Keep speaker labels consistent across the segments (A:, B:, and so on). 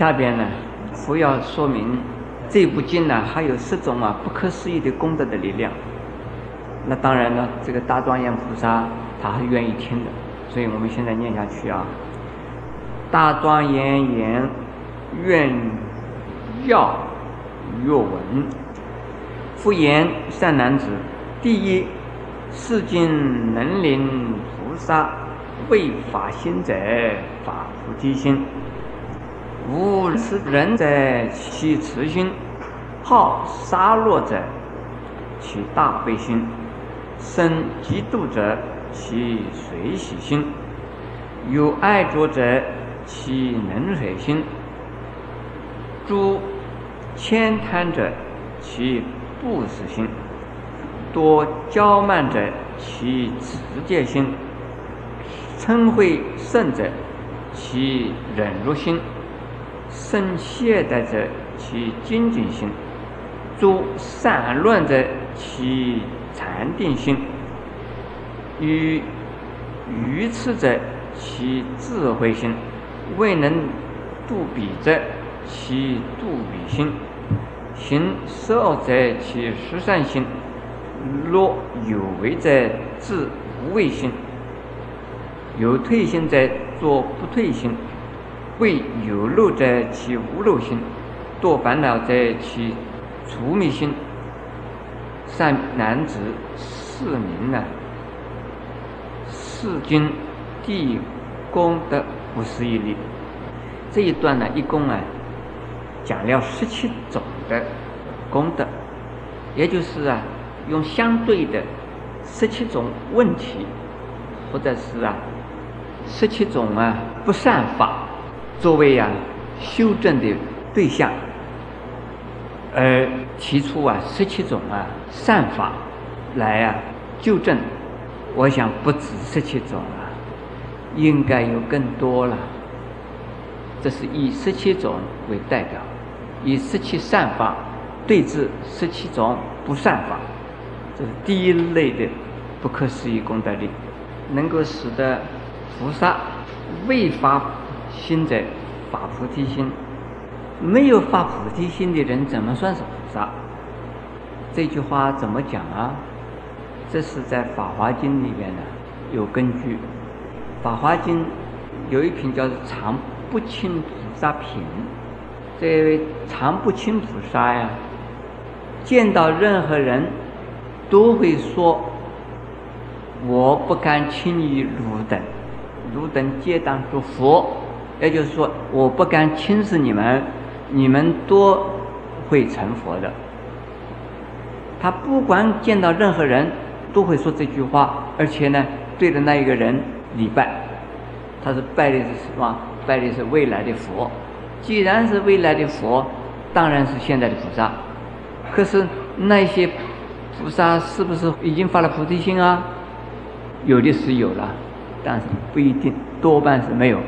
A: 下边呢，佛要说明这部经呢，还有十种啊不可思议的功德的力量。那当然呢，这个大庄严菩萨他还愿意听的，所以我们现在念下去啊。大庄严言愿要若闻，复言善男子，第一，世经能令菩萨为法心者，法菩提心。无是人者，其慈心；好杀戮者，其大悲心；生嫉妒者，其随喜心；有爱着者，其能水心；诸悭贪者，其不死心；多骄慢者，其持戒心；嗔恚甚者，其忍辱心。生懈怠者，其精进心；诸散乱者，其禅定心；与愚痴者，其智慧心；未能度彼者，其度彼心；行十恶者，其十善心；若有为者，自无为心；有退心者，作不退心。为有漏者，其无漏心；多烦恼者，其除迷心。善男子，是名呢。世经地功德不思议力。这一段呢，一共啊讲了十七种的功德，也就是啊用相对的十七种问题，或者是啊十七种啊不善法。作为呀修正的对象，而提出啊十七种啊善法来啊纠正，我想不止十七种啊，应该有更多了。这是以十七种为代表，以十七善法对治十七种不善法，这是第一类的不可思议功德力，能够使得菩萨未发。心者发菩提心，没有发菩提心的人怎么算是菩萨？这句话怎么讲啊？这是在《法华经》里边呢有根据，《法华经》有一品叫常不轻菩萨品。这位常不轻菩萨呀，见到任何人都会说：“我不敢轻易汝等，汝等皆当作佛。”也就是说，我不敢轻视你们，你们都会成佛的。他不管见到任何人，都会说这句话，而且呢，对着那一个人礼拜。他是拜的是什么？拜的是未来的佛。既然是未来的佛，当然是现在的菩萨。可是那些菩萨是不是已经发了菩提心啊？有的是有了，但是不一定，多半是没有。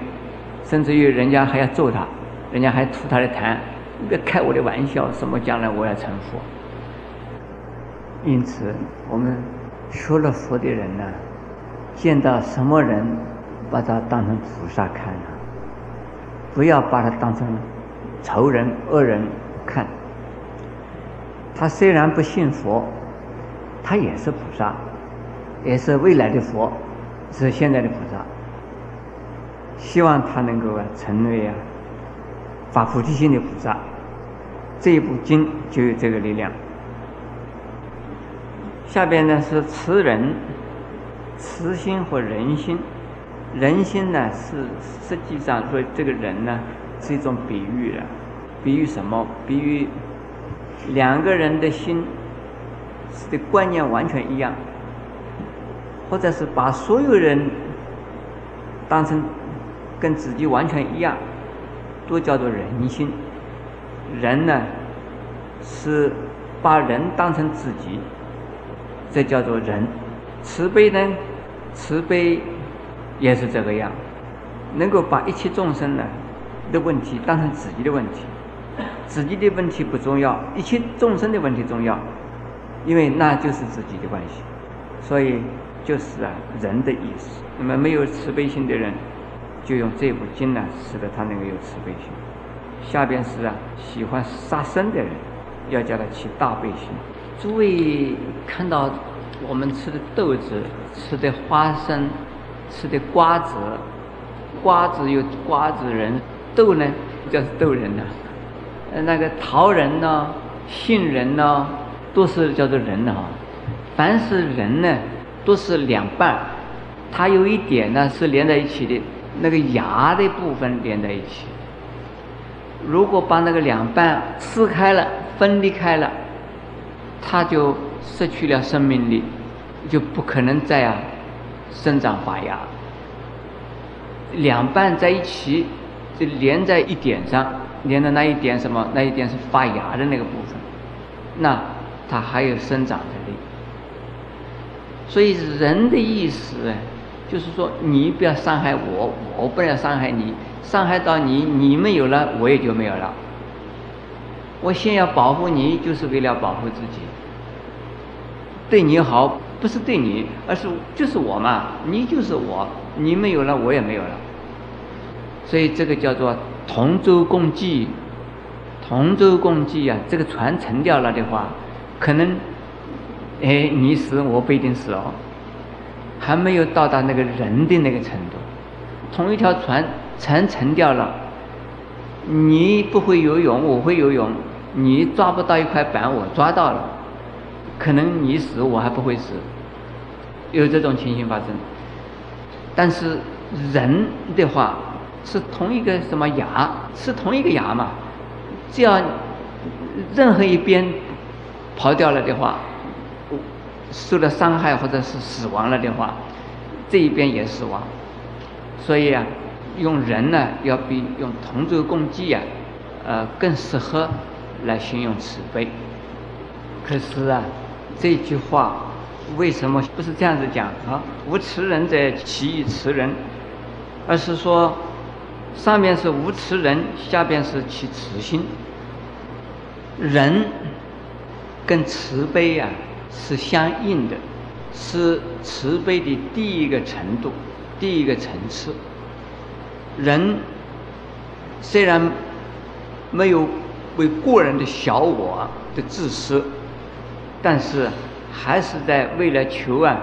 A: 甚至于人家还要揍他，人家还吐他的痰，你别开我的玩笑，什么将来我要成佛。因此，我们学了佛的人呢，见到什么人，把他当成菩萨看啊，不要把他当成仇人、恶人看。他虽然不信佛，他也是菩萨，也是未来的佛，是现在的菩萨。希望他能够啊成为啊发菩提心的菩萨，这一部经就有这个力量。下边呢是慈人，慈心和人心。人心呢是实际上说这个人呢是一种比喻了，比喻什么？比喻两个人的心的观念完全一样，或者是把所有人当成。跟自己完全一样，都叫做人心。人呢，是把人当成自己，这叫做人。慈悲呢，慈悲也是这个样，能够把一切众生呢的问题当成自己的问题，自己的问题不重要，一切众生的问题重要，因为那就是自己的关系，所以就是啊人的意思。那么没有慈悲心的人。就用这部经呢，使得他能够有慈悲心。下边是啊，喜欢杀生的人，要叫他起大悲心。诸位看到我们吃的豆子、吃的花生、吃的瓜子，瓜子有瓜子仁，豆呢叫豆仁呢。呃，那个桃仁呢、杏仁呢，都是叫做仁的哈。凡是仁呢，都是两半，它有一点呢是连在一起的，那个芽的部分连在一起。如果把那个两半撕开了、分离开了，它就失去了生命力，就不可能再啊生长发芽。两半在一起，就连在一点上，连的那一点什么？那一点是发芽的那个部分，那它还有生长的力。所以人的意思，就是说你不要伤害我，我不要伤害你。伤害到你，你没有了，我也就没有了。我先要保护你，就是为了保护自己。对你好，不是对你，而是就是我嘛，你就是我，你没有了，我也没有了。所以这个叫做同舟共济，同舟共济啊！这个船沉掉了的话，可能，哎，你死我不一定死哦，还没有到达那个人的那个程度。同一条船。船沉掉了，你不会游泳，我会游泳，你抓不到一块板，我抓到了，可能你死，我还不会死，有这种情形发生。但是人的话是同一个什么牙，是同一个牙嘛，只要任何一边跑掉了的话，受了伤害或者是死亡了的话，这一边也死亡，所以啊。用人呢，要比用同舟共济啊，呃，更适合来形容慈悲。可是啊，这句话为什么不是这样子讲啊？无慈人者，其以慈人，而是说上面是无慈人，下边是其慈心。人跟慈悲呀是相应的，是慈悲的第一个程度，第一个层次。人虽然没有为个人的小我的自私，但是还是在为了求啊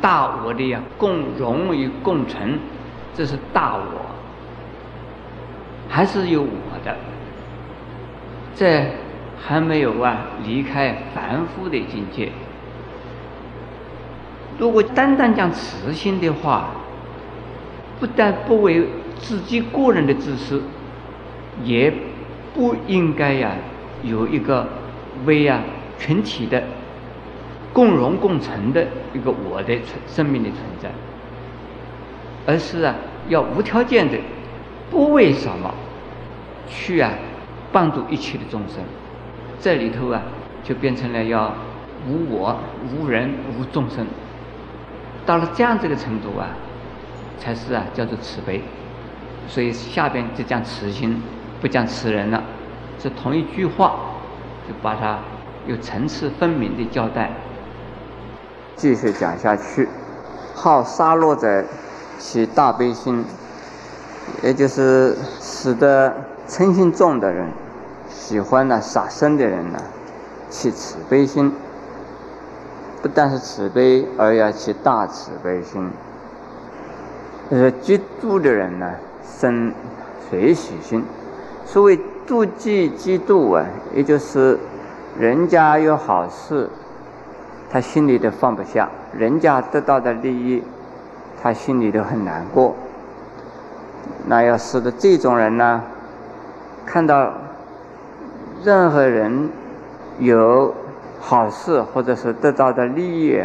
A: 大我的呀共荣与共存，这是大我，还是有我的，这还没有啊离开凡夫的境界。如果单单讲慈心的话，不但不为自己个人的自私，也不应该呀有一个为啊群体的共荣共存的一个我的存生命的存在，而是啊要无条件的不为什么去啊帮助一切的众生，这里头啊就变成了要无我无人无众生，到了这样这个程度啊，才是啊叫做慈悲。所以下边就讲慈心，不讲慈人了，是同一句话，就把它有层次分明的交代。继续讲下去，好杀戮者起大悲心，也就是使得嗔心重的人，喜欢呢杀生的人呢，起慈悲心。不但是慈悲，而要起大慈悲心。就是，嫉妒的人呢？生随喜心，所谓妒忌、嫉妒啊，也就是人家有好事，他心里都放不下；人家得到的利益，他心里都很难过。那要使得这种人呢，看到任何人有好事或者是得到的利益，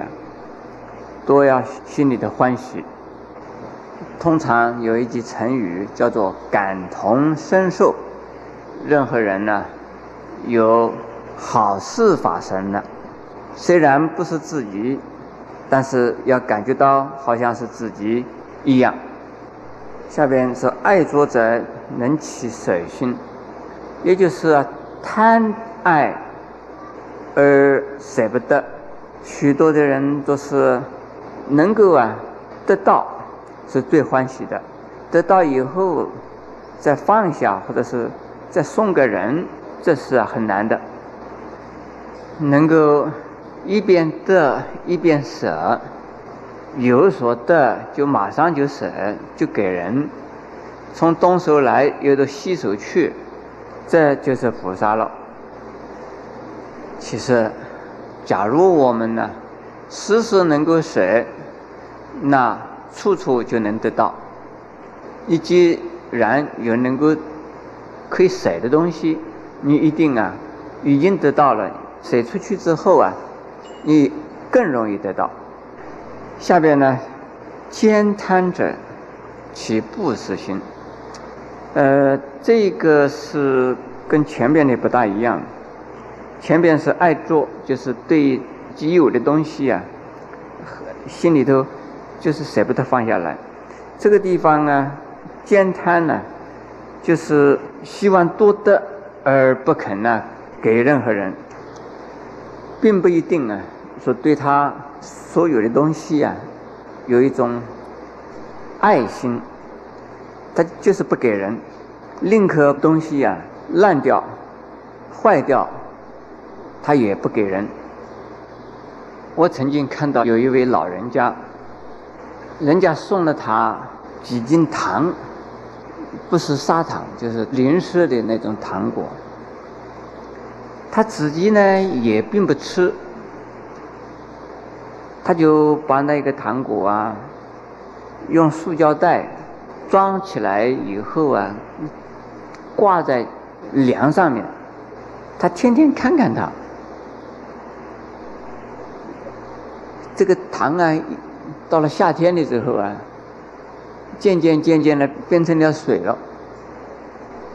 A: 都要心里的欢喜。通常有一句成语叫做“感同身受”。任何人呢，有好事发生了，虽然不是自己，但是要感觉到好像是自己一样。下边是爱作者能起舍心，也就是贪爱而舍不得。许多的人都是能够啊得到。是最欢喜的，得到以后再放下，或者是再送给人，这是很难的。能够一边得一边舍，有所得就马上就舍，就给人，从东手来又到西手去，这就是菩萨了。其实，假如我们呢，时时能够舍，那处处就能得到。你既然有能够可以舍的东西，你一定啊已经得到了。舍出去之后啊，你更容易得到。下边呢，兼贪者起布施心。呃，这个是跟前边的不大一样。前边是爱做，就是对既有的东西啊，心里头就是舍不得放下来。这个地方呢，兼贪呢，就是希望多得而不肯呢给任何人。并不一定啊，说对他所有的东西啊，有一种爱心，他就是不给人，宁可东西呀烂掉、坏掉，他也不给人。我曾经看到有一位老人家，人家送了他几斤糖，不是砂糖，就是零食的那种糖果。他自己呢也并不吃，他就把那个糖果啊，用塑胶袋装起来以后啊，挂在梁上面，他天天看看它。这个糖啊，到了夏天的时候啊，渐渐渐渐的变成了水了，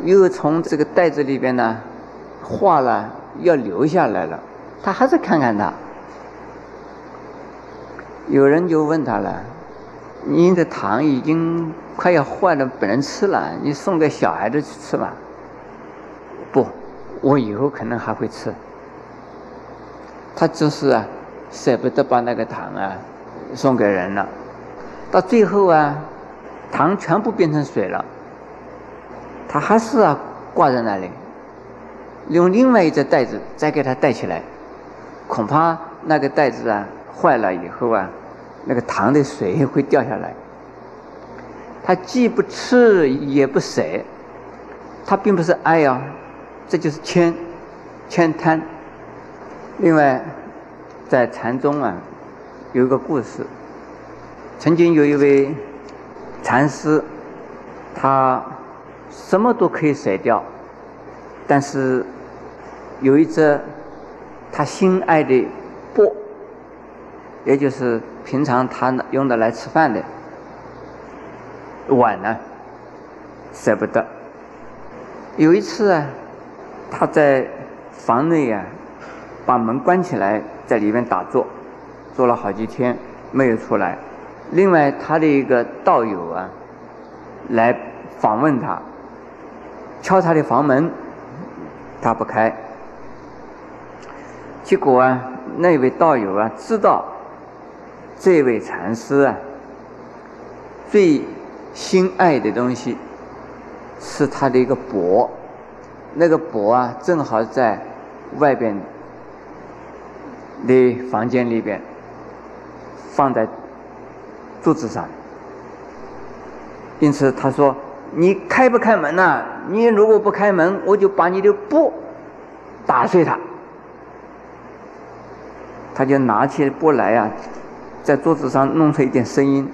A: 又从这个袋子里边呢化了。要留下来了，他还是看看他。有人就问他了：“您的糖已经快要坏了，不能吃了，你送给小孩子去吃吧？”不，我以后可能还会吃。他就是啊，舍不得把那个糖啊送给人了。到最后啊，糖全部变成水了，他还是啊挂在那里。用另外一只袋子再给它带起来，恐怕那个袋子啊坏了以后啊，那个糖的水会掉下来。他既不吃也不舍，他并不是爱啊，这就是谦，谦贪。另外，在禅宗啊，有一个故事，曾经有一位禅师，他什么都可以舍掉，但是。有一只他心爱的钵，也就是平常他用的来吃饭的碗呢，舍不得。有一次啊，他在房内啊，把门关起来，在里面打坐，坐了好几天没有出来。另外，他的一个道友啊，来访问他，敲他的房门，他不开。结果啊，那位道友啊，知道这位禅师啊最心爱的东西是他的一个钵，那个钵啊，正好在外边的房间里边放在桌子上，因此他说：“你开不开门呐？你如果不开门，我就把你的钵打碎它。”他就拿起钵来啊，在桌子上弄出一点声音，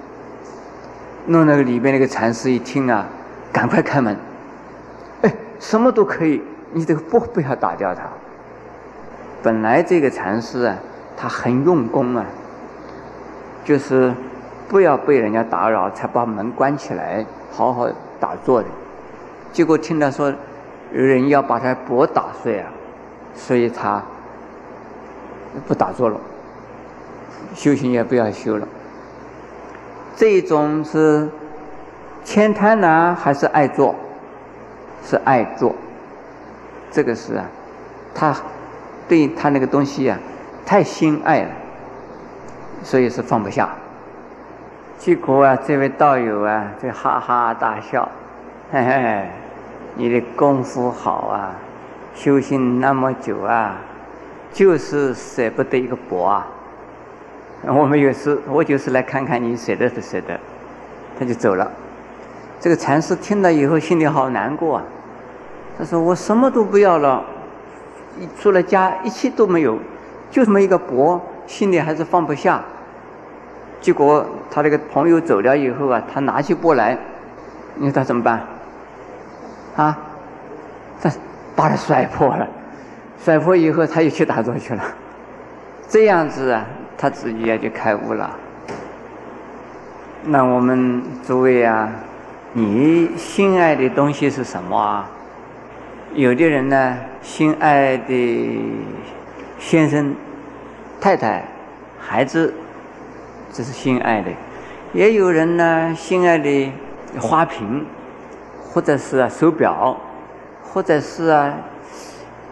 A: 弄那个里边那个禅师一听啊，赶快开门，哎，什么都可以，你这个钵不要打掉它。本来这个禅师啊，他很用功啊，就是不要被人家打扰，才把门关起来，好好打坐的。结果听他说有人要把他钵打碎啊，所以他。不打坐了，修行也不要修了。这一种是谦贪呢，还是爱做？是爱做。这个是啊，他对他那个东西啊，太心爱了，所以是放不下。结果啊，这位道友啊，就哈哈大笑，嘿嘿，你的功夫好啊，修行那么久啊，就是舍不得一个钵啊。我们有事，我就是来看看你舍得不舍得，他就走了。这个禅师听了以后，心里好难过啊。他说：“我什么都不要了，出了家一切都没有，就这么一个钵，心里还是放不下。”结果他那个朋友走了以后啊，他拿起钵来，你说他怎么办？啊，他把他摔破了，摔破以后他又去打坐去了。这样子啊，他自己也就开悟了。那我们诸位啊，你心爱的东西是什么啊？有的人呢，心爱的先生、太太、孩子，这是心爱的；也有人呢，心爱的花瓶，或者是啊手表，或者是啊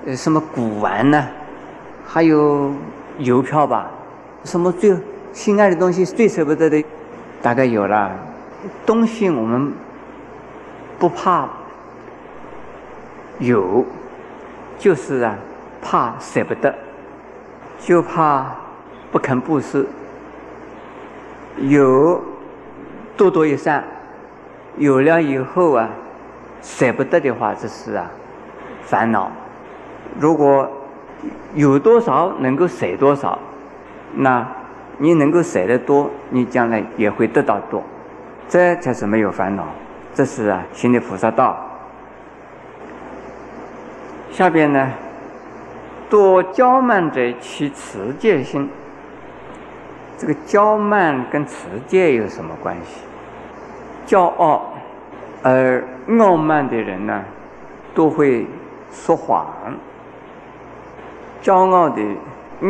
A: 呃什么古玩呢？还有邮票吧？什么最心爱的东西最舍不得的？大概有了。东西我们不怕。有，就是啊，怕舍不得，就怕不肯布施。有，多多益善，有了以后啊，舍不得的话，这是啊，烦恼。如果有多少能够舍多少，那你能够舍得多，你将来也会得到多，这才是没有烦恼。这是啊，行的菩萨道。下边呢，多骄慢者起持戒心。这个骄慢跟持戒有什么关系？骄傲而傲慢的人呢，都会说谎。骄傲的、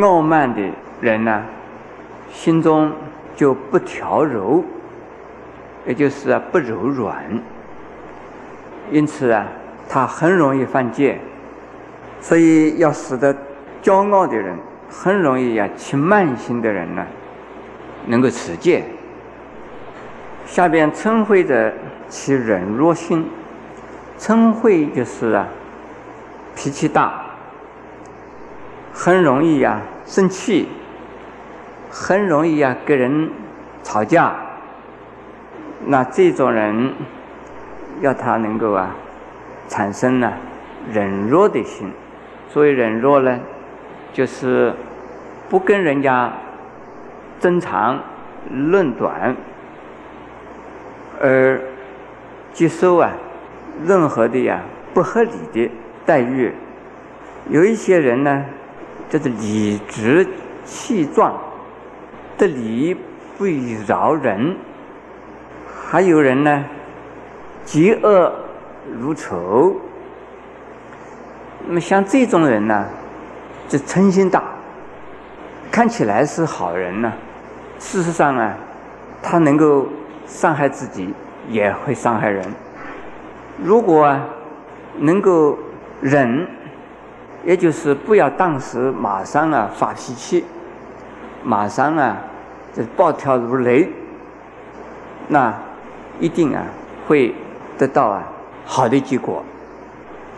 A: 傲慢的人呢，心中就不调柔，也就是啊不柔软。因此啊，他很容易犯戒。所以，要使得骄傲的人很容易呀起慢心的人呢，能够持戒。下边嗔恚者起忍弱心，嗔恚就是啊脾气大，很容易呀生气，很容易呀跟人吵架。那这种人要他能够啊产生呢忍弱的心。所以忍弱呢，就是不跟人家争长论短，而接受啊任何的呀不合理的待遇。有一些人呢，就是理直气壮，得理不饶人；还有人呢，嫉恶如仇。那么像这种人呢，就嗔心大，看起来是好人呢，事实上啊，他能够伤害自己，也会伤害人。如果能够忍，也就是不要当时马上啊发脾气，马上啊就暴跳如雷，那一定啊会得到啊好的结果。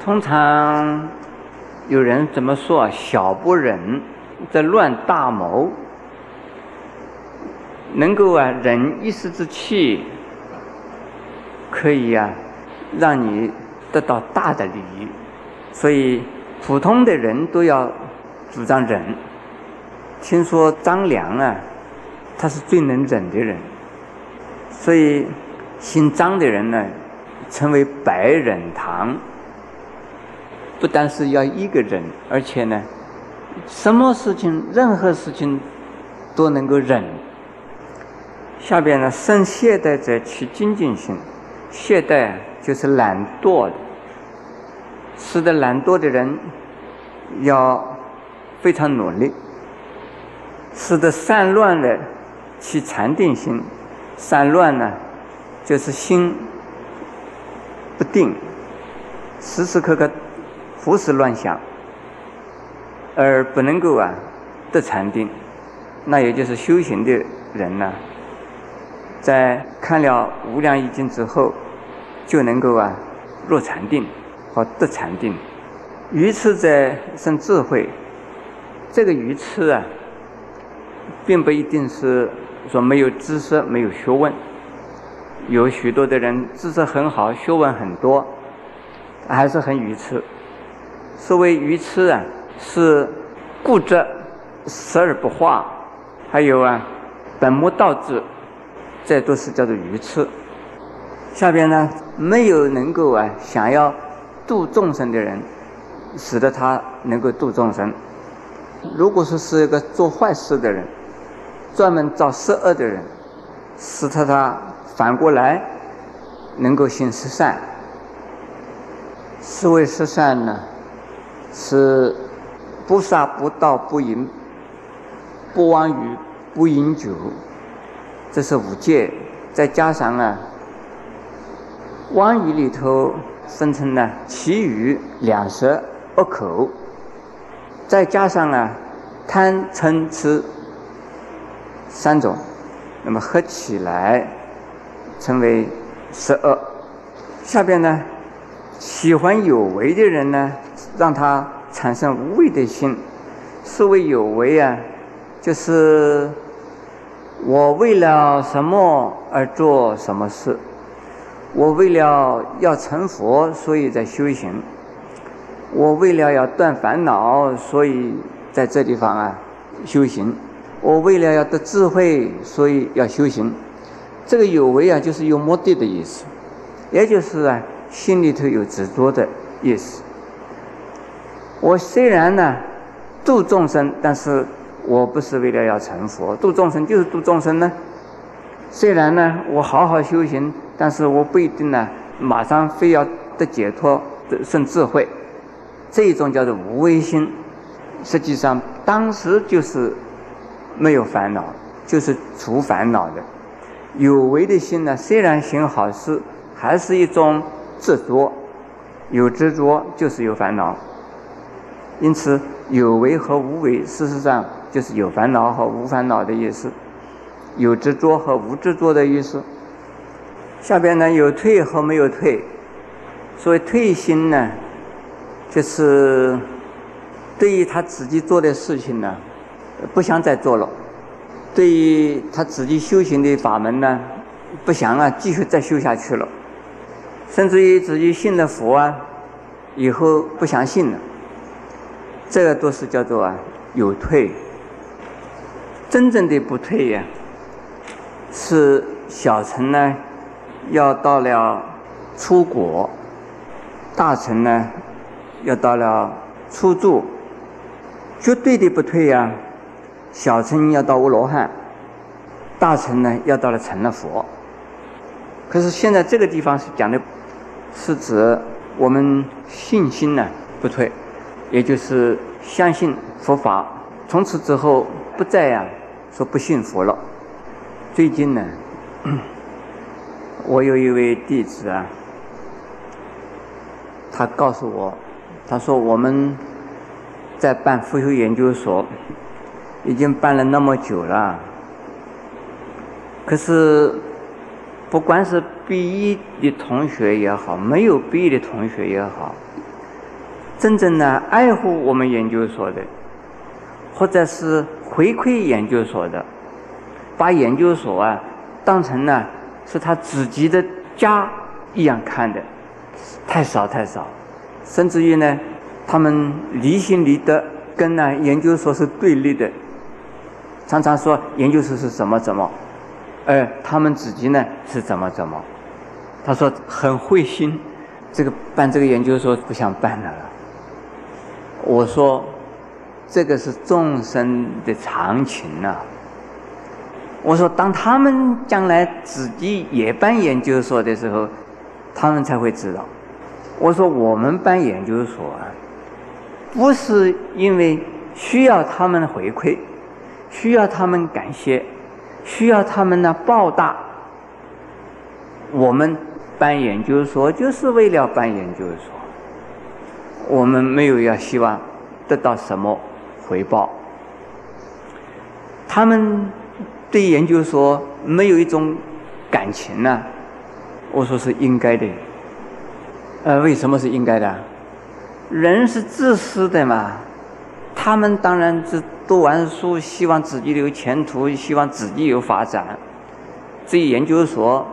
A: 通常有人怎么说啊？小不忍则乱大谋。能够啊忍一时之气，可以啊让你得到大的利益。所以普通的人都要主张忍。听说张良啊，他是最能忍的人。所以姓张的人呢，称为百忍堂。不单是要一个人，而且呢，什么事情、任何事情都能够忍。下边呢，生懈怠者起精进心，懈怠就是懒惰的，使得懒惰的人要非常努力，使得散乱的起禅定心，散乱呢就是心不定，时时刻刻。胡思乱想，而不能够啊得禅定，那也就是修行的人呢，在看了无量易经之后，就能够啊入禅定。和得禅定。愚痴者生智慧，这个愚痴啊，并不一定是说没有知识、没有学问。有许多的人知识很好，学问很多，还是很愚痴。所谓愚痴啊，是固执、实而不化，还有啊，本末倒置，这都是叫做愚痴。下边呢，没有能够啊想要度众生的人。使得他能够度众生。如果说是一个做坏事的人，专门造十恶的人，使得他反过来能够行十善。是谓十善呢，是不杀不盗不淫不妄语不饮酒，这是五戒。再加上啊，妄语里头分成了其余两舌。恶口，再加上啊，贪嗔痴三种，那么合起来成为十恶。下边呢，喜欢有为的人呢，让他产生无为的心。所谓有为啊，就是我为了什么而做什么事，我为了要成佛，所以在修行。我为了要断烦恼，所以在这地方啊修行；我为了要得智慧，所以要修行。这个有为啊，就是有目的的意思，也就是啊心里头有执着的意思。我虽然呢度众生，但是我不是为了要成佛，度众生就是度众生呢。虽然呢我好好修行，但是我不一定呢马上非要得解脱、得生智慧。这一种叫做无为心，实际上当时就是没有烦恼，就是除烦恼的。有为的心呢，虽然行好事，还是一种执着。有执着就是有烦恼。因此，有为和无为，事实上就是有烦恼和无烦恼的意思，有执着和无执着的意思。下边呢，有退和没有退。所谓退心呢。就是对于他自己做的事情呢，不想再做了；对于他自己修行的法门呢，不想啊继续再修下去了；甚至于自己信了佛啊，以后不相信了。这个都是叫做啊有退。真正的不退呀，是小乘呢要到了出国，大乘呢。要到了初住，绝对的不退呀。小乘要到无罗汉，大乘呢要到了成了佛。可是现在这个地方是讲的，是指我们信心呢不退，也就是相信佛法，从此之后不再呀说不信佛了。最近呢，我有一位弟子啊，他告诉我。他说：“我们在办复修研究所，已经办了那么久了。可是，不管是毕业的同学也好，没有毕业的同学也好，真正的爱护我们研究所的，或者是回馈研究所的，把研究所啊当成呢是他自己的家一样看的，太少太少。”甚至于呢，他们离心离德跟呢研究所是对立的，常常说研究所是怎么怎么，而他们自己呢是怎么怎么。他说很灰心，这个办这个研究所不想办了。我说这个是众生的常情呐。我说当他们将来自己也办研究所的时候，他们才会知道。我说我们办研究所啊，不是因为需要他们回馈，需要他们感谢，需要他们呢报答。我们办研究所就是为了办研究所，我们没有要希望得到什么回报。他们对研究所没有一种感情呢，我说是应该的。呃，为什么是应该的？人是自私的嘛，他们当然是读完书，希望自己有前途，希望自己有发展。至于研究所，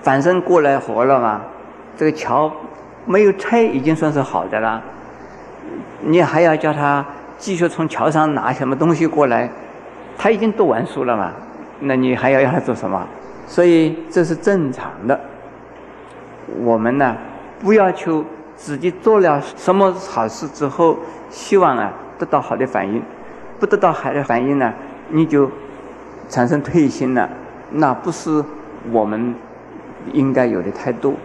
A: 反正过来活了嘛，这个桥没有拆，已经算是好的了。你还要叫他继续从桥上拿什么东西过来？他已经读完书了嘛，那你还要让他做什么？所以这是正常的。我们呢，不要求。自己做了什么好事之后，希望啊得到好的反应，不得到好的反应呢，你就产生退心了，那不是我们应该有的态度。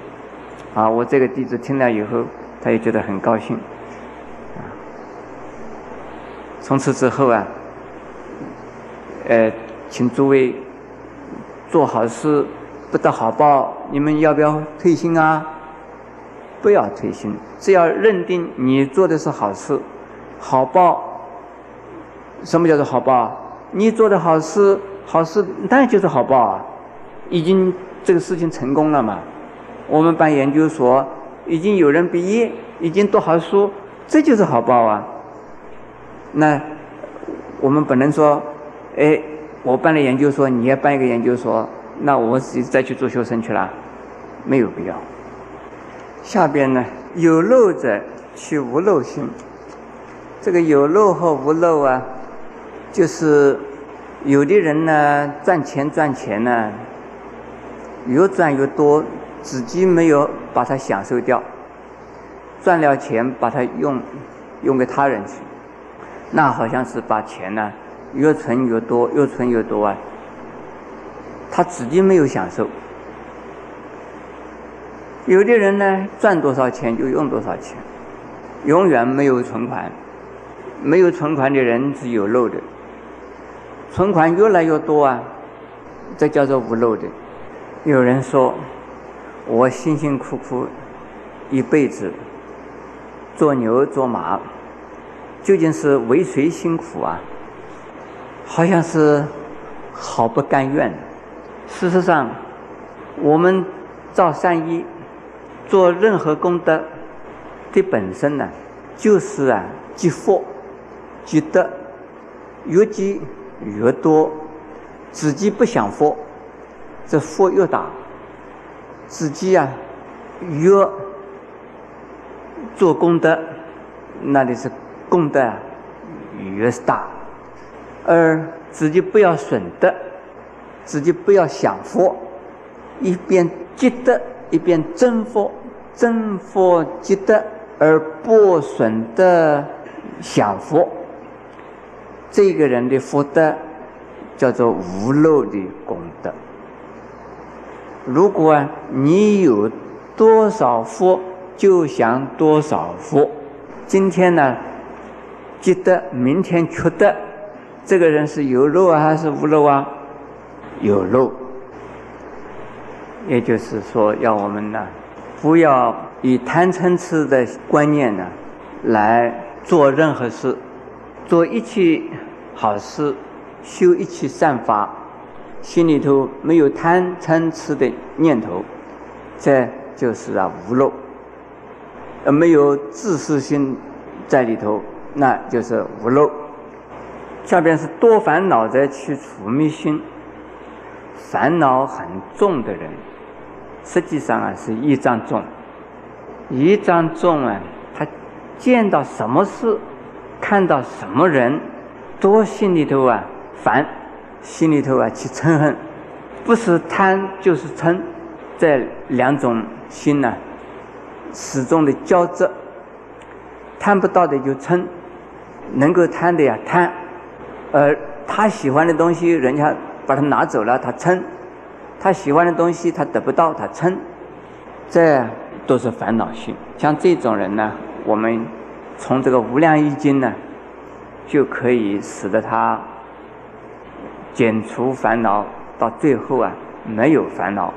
A: 啊，我这个弟子听了以后，他也觉得很高兴。啊，从此之后啊，呃，请诸位做好事不得好报，你们要不要退心啊？不要退心，只要认定你做的是好事，好报。什么叫做好报？你做的好事，好事当然就是好报啊！已经这个事情成功了嘛。我们办研究所，已经有人毕业，已经读好书，这就是好报啊。那我们不能说，哎，我办了研究所，你也办一个研究所，那我自己再去做学生去了，没有必要。下边呢，有漏者去无漏心。这个有漏和无漏啊，就是有的人呢赚钱赚钱呢，越赚越多，自己没有把它享受掉，赚了钱把它用用给他人去，那好像是把钱呢越存越多，越存越多啊，他自己没有享受。有的人呢，赚多少钱就用多少钱，永远没有存款。没有存款的人是有漏的，存款越来越多啊，这叫做无漏的。有人说，我辛辛苦苦一辈子做牛做马，究竟是为谁辛苦啊？好像是好不甘愿。事实上，我们造善意。做任何功德的本身呢，就是啊积福、积德，越积越多，自己不享福，这福越大；自己啊越做功德，那里是功德越大，而自己不要损德，自己不要享福，一边积德一边增福。增福积德而不损德享福，这个人的福德叫做无漏的功。如果你有多少福，就享多少福。今天呢积德，明天缺德，这个人是有漏啊还是无漏啊？有漏。也就是说，要我们呢。不要以贪嗔痴的观念呢，来做任何事，做一切好事，修一切善法，心里头没有贪嗔痴的念头，这就是啊无漏，而没有自私心在里头，那就是无漏。下边是多烦恼者去除迷心，烦恼很重的人。实际上啊，是一张重，一张重啊，他见到什么事，看到什么人，多心里头啊烦，心里头啊去嗔恨，不是贪就是嗔，这两种心呢，始终的交织，贪不到的就嗔，能够贪的呀贪，而他喜欢的东西，人家把他拿走了，他嗔。他喜欢的东西他得不到，他嗔，这都是烦恼心。像这种人呢，我们从这个《无量易经》呢，就可以使得他减除烦恼，到最后啊，没有烦恼。